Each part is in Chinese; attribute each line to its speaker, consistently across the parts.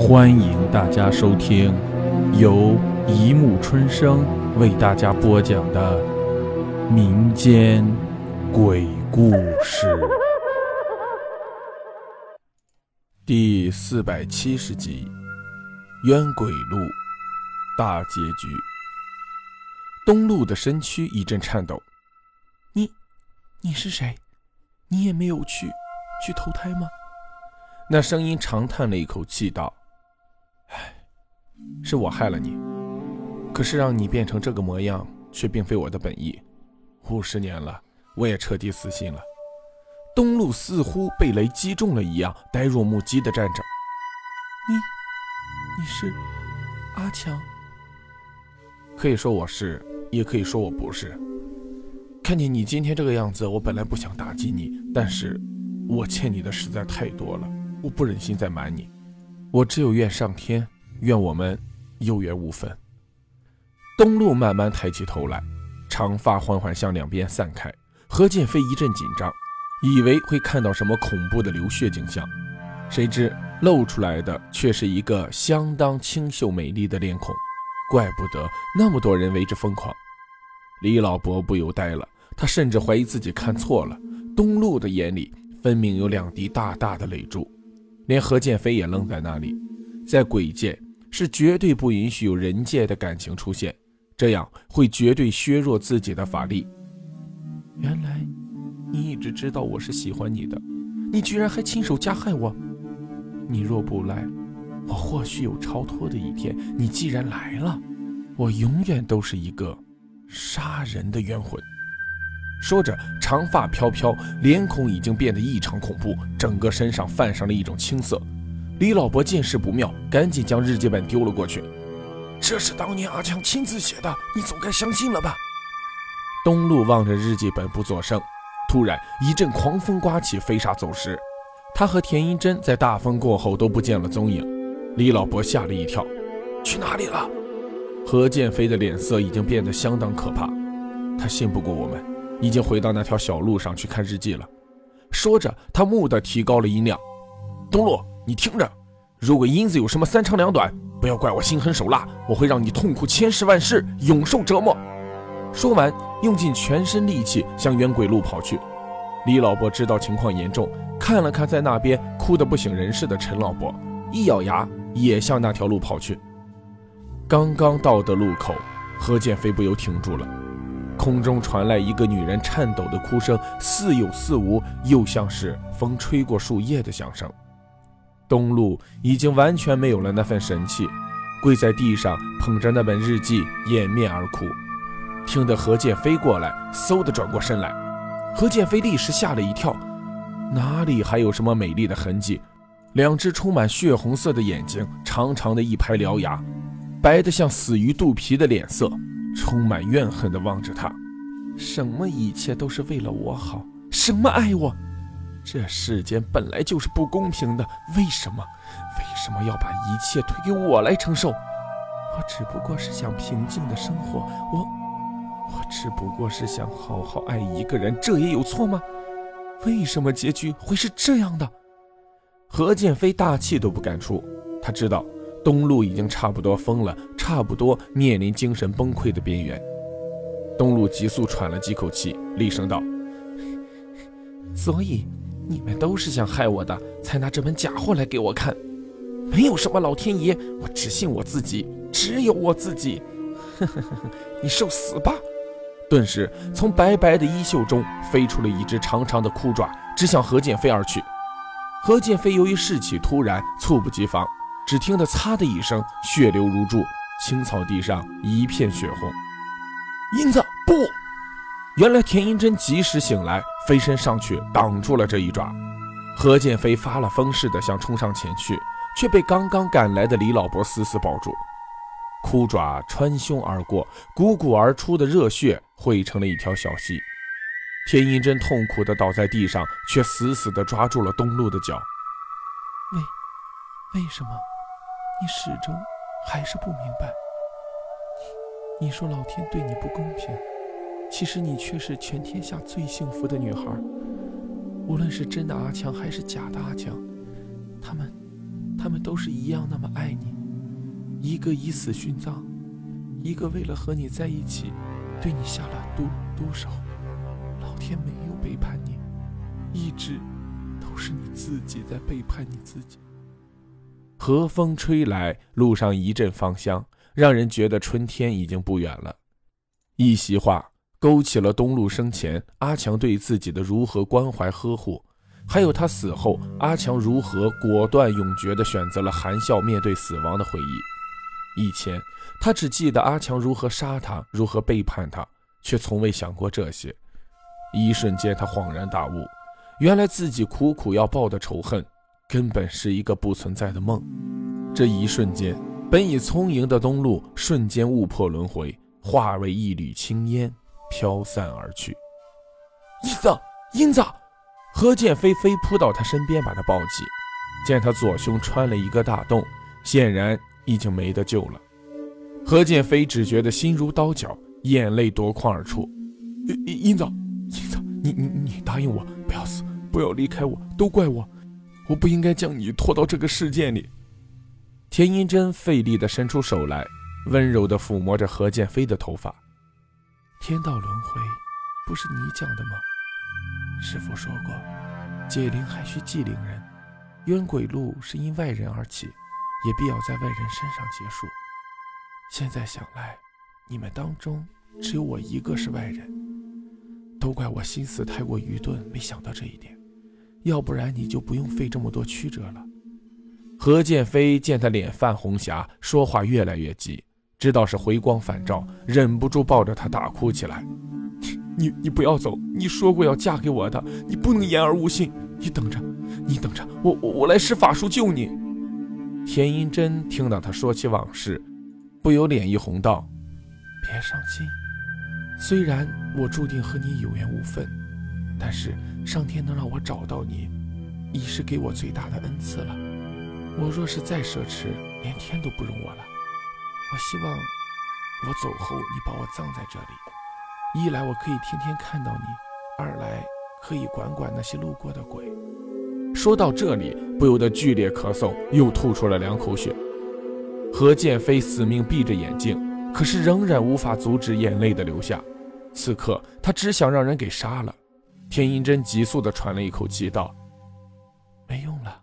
Speaker 1: 欢迎大家收听由一木春生为大家播讲的民间鬼故事第四百七十集《冤鬼路》大结局。东路的身躯一阵颤抖：“你，你是谁？你也没有去去投胎吗？”那声音长叹了一口气，道。唉，是我害了你，可是让你变成这个模样，却并非我的本意。五十年了，我也彻底死心了。东路似乎被雷击中了一样，呆若木鸡的站着。你，你是阿强？可以说我是，也可以说我不是。看见你今天这个样子，我本来不想打击你，但是我欠你的实在太多了，我不忍心再瞒你。我只有怨上天，怨我们有缘无分。东路慢慢抬起头来，长发缓缓向两边散开。何建飞一阵紧张，以为会看到什么恐怖的流血景象，谁知露出来的却是一个相当清秀美丽的脸孔。怪不得那么多人为之疯狂。李老伯不由呆了，他甚至怀疑自己看错了。东路的眼里分明有两滴大大的泪珠。连何建飞也愣在那里，在鬼界是绝对不允许有人界的感情出现，这样会绝对削弱自己的法力。原来你一直知道我是喜欢你的，你居然还亲手加害我！你若不来，我或许有超脱的一天。你既然来了，我永远都是一个杀人的冤魂。说着，长发飘飘，脸孔已经变得异常恐怖，整个身上泛上了一种青色。李老伯见势不妙，赶紧将日记本丢了过去。这是当年阿强亲自写的，你总该相信了吧？东路望着日记本不作声。突然一阵狂风刮起，飞沙走石。他和田英珍在大风过后都不见了踪影。李老伯吓了一跳，去哪里了？何建飞的脸色已经变得相当可怕，他信不过我们。已经回到那条小路上去看日记了。说着，他蓦地提高了音量：“东路，你听着，如果英子有什么三长两短，不要怪我心狠手辣，我会让你痛苦千世万世，永受折磨。”说完，用尽全身力气向冤鬼路跑去。李老伯知道情况严重，看了看在那边哭得不省人事的陈老伯，一咬牙，也向那条路跑去。刚刚到的路口，何建飞不由停住了。空中传来一个女人颤抖的哭声，似有似无，又像是风吹过树叶的响声。东路已经完全没有了那份神气，跪在地上捧着那本日记，掩面而哭。听得何建飞过来，嗖的转过身来。何建飞立时吓了一跳，哪里还有什么美丽的痕迹？两只充满血红色的眼睛，长长的一排獠牙，白的像死鱼肚皮的脸色。充满怨恨地望着他，什么一切都是为了我好，什么爱我，这世间本来就是不公平的，为什么，为什么要把一切推给我来承受？我只不过是想平静的生活，我，我只不过是想好好爱一个人，这也有错吗？为什么结局会是这样的？何建飞大气都不敢出，他知道。东路已经差不多疯了，差不多面临精神崩溃的边缘。东路急速喘了几口气，厉声道：“所以你们都是想害我的，才拿这本假货来给我看。没有什么老天爷，我只信我自己，只有我自己。你受死吧！”顿时，从白白的衣袖中飞出了一只长长的枯爪，直向何建飞而去。何建飞由于事起突然，猝不及防。只听得“擦”的一声，血流如注，青草地上一片血红。英子，不！原来田英珍及时醒来，飞身上去挡住了这一爪。何建飞发了疯似的想冲上前去，却被刚刚赶来的李老伯死死抱住。枯爪穿胸而过，汩汩而出的热血汇成了一条小溪。田英珍痛苦地倒在地上，却死死地抓住了东路的脚。为为什么？你始终还是不明白，你说老天对你不公平，其实你却是全天下最幸福的女孩。无论是真的阿强还是假的阿强，他们他们都是一样那么爱你，一个以死殉葬，一个为了和你在一起，对你下了毒毒手。老天没有背叛你，一直都是你自己在背叛你自己。和风吹来，路上一阵芳香，让人觉得春天已经不远了。一席话勾起了东路生前阿强对自己的如何关怀呵护，还有他死后阿强如何果断永决地选择了含笑面对死亡的回忆。以前他只记得阿强如何杀他，如何背叛他，却从未想过这些。一瞬间，他恍然大悟，原来自己苦苦要报的仇恨。根本是一个不存在的梦。这一瞬间，本已聪颖的东路瞬间悟破轮回，化为一缕青烟，飘散而去。英子，英子！何建飞飞扑到他身边，把他抱起，见他左胸穿了一个大洞，显然已经没得救了。何建飞只觉得心如刀绞，眼泪夺眶而出。英子，英子，你你你答应我，不要死，不要离开我，都怪我。我不应该将你拖到这个世界里。田英珍费力地伸出手来，温柔地抚摸着何建飞的头发。天道轮回，不是你讲的吗？师傅说过，解铃还需系铃人。冤鬼路是因外人而起，也必要在外人身上结束。现在想来，你们当中只有我一个是外人，都怪我心思太过愚钝，没想到这一点。要不然你就不用费这么多曲折了。何建飞见他脸泛红霞，说话越来越急，知道是回光返照，忍不住抱着他大哭起来。你你不要走，你说过要嫁给我的，你不能言而无信。你等着，你等着，我我我来施法术救你。田英珍听到他说起往事，不由脸一红道：“别伤心，虽然我注定和你有缘无分。”但是上天能让我找到你，已是给我最大的恩赐了。我若是再奢侈，连天都不容我了。我希望我走后，你把我葬在这里，一来我可以天天看到你，二来可以管管那些路过的鬼。说到这里，不由得剧烈咳嗽，又吐出了两口血。何建飞死命闭着眼睛，可是仍然无法阻止眼泪的流下。此刻他只想让人给杀了。田英珍急速地喘了一口气，道：“没用了，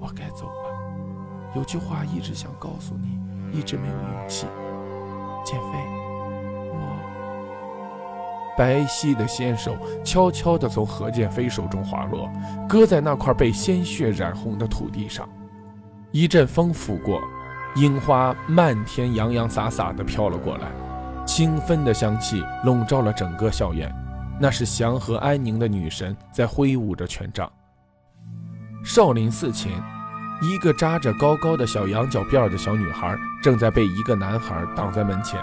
Speaker 1: 我该走了。有句话一直想告诉你，一直没有勇气。减肥，我……”白皙的纤手悄悄地从何建飞手中滑落，搁在那块被鲜血染红的土地上。一阵风拂过，樱花漫天洋洋洒洒地飘了过来，清芬的香气笼罩了整个校园。那是祥和安宁的女神在挥舞着权杖。少林寺前，一个扎着高高的小羊角辫的小女孩正在被一个男孩挡在门前。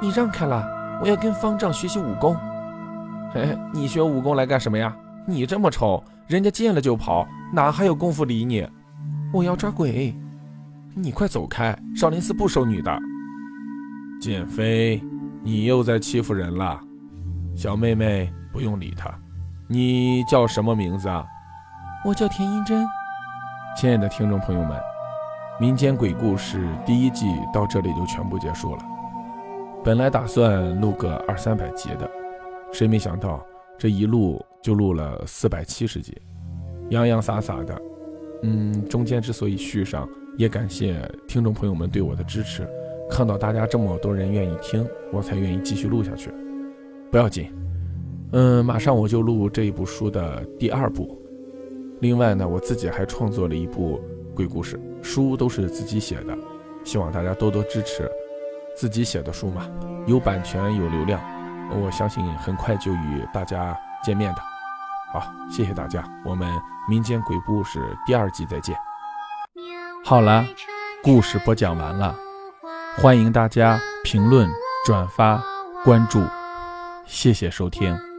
Speaker 1: 你让开了，我要跟方丈学习武功。嘿，你学武功来干什么呀？你这么丑，人家见了就跑，哪还有功夫理你？我要抓鬼，你快走开！少林寺不收女的。剑飞，你又在欺负人了。小妹妹，不用理他。你叫什么名字啊？我叫田英珍。亲爱的听众朋友们，民间鬼故事第一季到这里就全部结束了。本来打算录个二三百集的，谁没想到这一录就录了四百七十集，洋洋洒洒的。嗯，中间之所以续上，也感谢听众朋友们对我的支持。看到大家这么多人愿意听，我才愿意继续录下去。不要紧，嗯，马上我就录这一部书的第二部。另外呢，我自己还创作了一部鬼故事书，都是自己写的，希望大家多多支持。自己写的书嘛，有版权有流量，我相信很快就与大家见面的。好，谢谢大家，我们民间鬼故事第二季再见。好了，故事播讲完了，欢迎大家评论、转发、关注。谢谢收听。